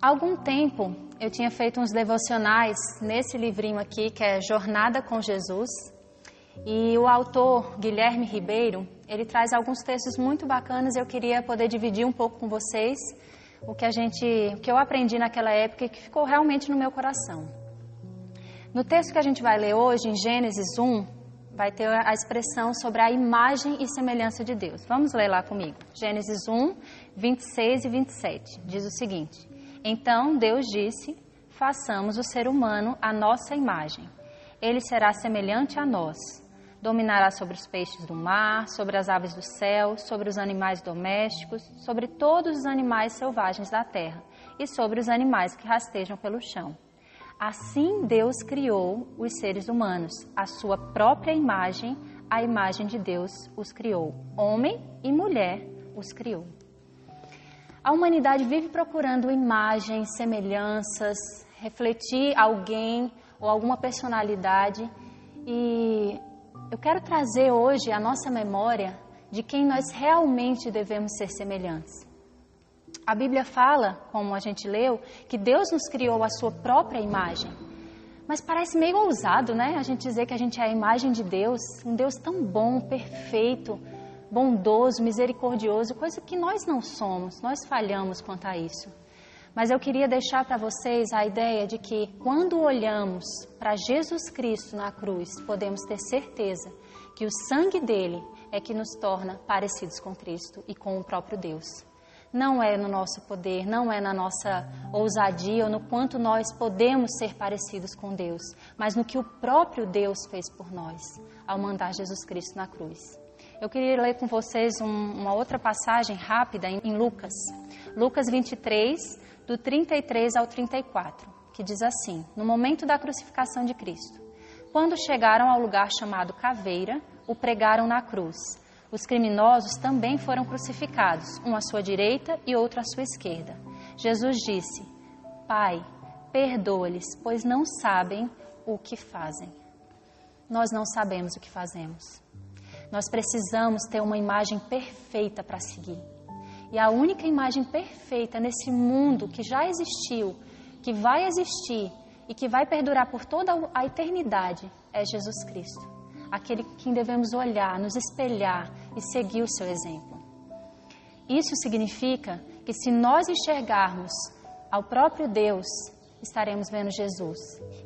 Há algum tempo eu tinha feito uns devocionais nesse livrinho aqui, que é Jornada com Jesus, e o autor Guilherme Ribeiro, ele traz alguns textos muito bacanas eu queria poder dividir um pouco com vocês o que a gente, o que eu aprendi naquela época e que ficou realmente no meu coração. No texto que a gente vai ler hoje, em Gênesis 1, vai ter a expressão sobre a imagem e semelhança de Deus. Vamos ler lá comigo. Gênesis 1, 26 e 27. Diz o seguinte: então Deus disse: Façamos o ser humano à nossa imagem. Ele será semelhante a nós. Dominará sobre os peixes do mar, sobre as aves do céu, sobre os animais domésticos, sobre todos os animais selvagens da terra e sobre os animais que rastejam pelo chão. Assim Deus criou os seres humanos, a sua própria imagem, a imagem de Deus os criou. Homem e mulher os criou. A humanidade vive procurando imagens, semelhanças, refletir alguém ou alguma personalidade. E eu quero trazer hoje a nossa memória de quem nós realmente devemos ser semelhantes. A Bíblia fala, como a gente leu, que Deus nos criou a sua própria imagem. Mas parece meio ousado, né? A gente dizer que a gente é a imagem de Deus, um Deus tão bom, perfeito, bondoso, misericordioso, coisa que nós não somos, nós falhamos quanto a isso. Mas eu queria deixar para vocês a ideia de que quando olhamos para Jesus Cristo na cruz, podemos ter certeza que o sangue dele é que nos torna parecidos com Cristo e com o próprio Deus. Não é no nosso poder, não é na nossa ousadia ou no quanto nós podemos ser parecidos com Deus, mas no que o próprio Deus fez por nós ao mandar Jesus Cristo na cruz. Eu queria ler com vocês um, uma outra passagem rápida em, em Lucas. Lucas 23, do 33 ao 34, que diz assim: No momento da crucificação de Cristo, quando chegaram ao lugar chamado Caveira, o pregaram na cruz. Os criminosos também foram crucificados, um à sua direita e outro à sua esquerda. Jesus disse: Pai, perdoa-lhes, pois não sabem o que fazem. Nós não sabemos o que fazemos. Nós precisamos ter uma imagem perfeita para seguir. E a única imagem perfeita nesse mundo que já existiu, que vai existir e que vai perdurar por toda a eternidade é Jesus Cristo. Aquele quem devemos olhar, nos espelhar e seguir o seu exemplo. Isso significa que se nós enxergarmos ao próprio Deus, estaremos vendo Jesus.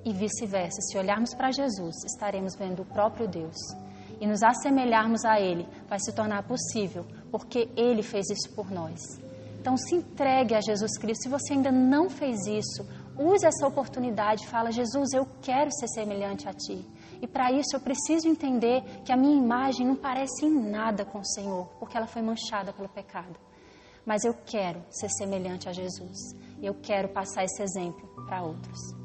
E vice-versa, se olharmos para Jesus, estaremos vendo o próprio Deus e nos assemelharmos a Ele vai se tornar possível, porque Ele fez isso por nós. Então se entregue a Jesus Cristo. Se você ainda não fez isso, use essa oportunidade. Fala, Jesus, eu quero ser semelhante a Ti. E para isso eu preciso entender que a minha imagem não parece em nada com o Senhor, porque ela foi manchada pelo pecado. Mas eu quero ser semelhante a Jesus. Eu quero passar esse exemplo para outros.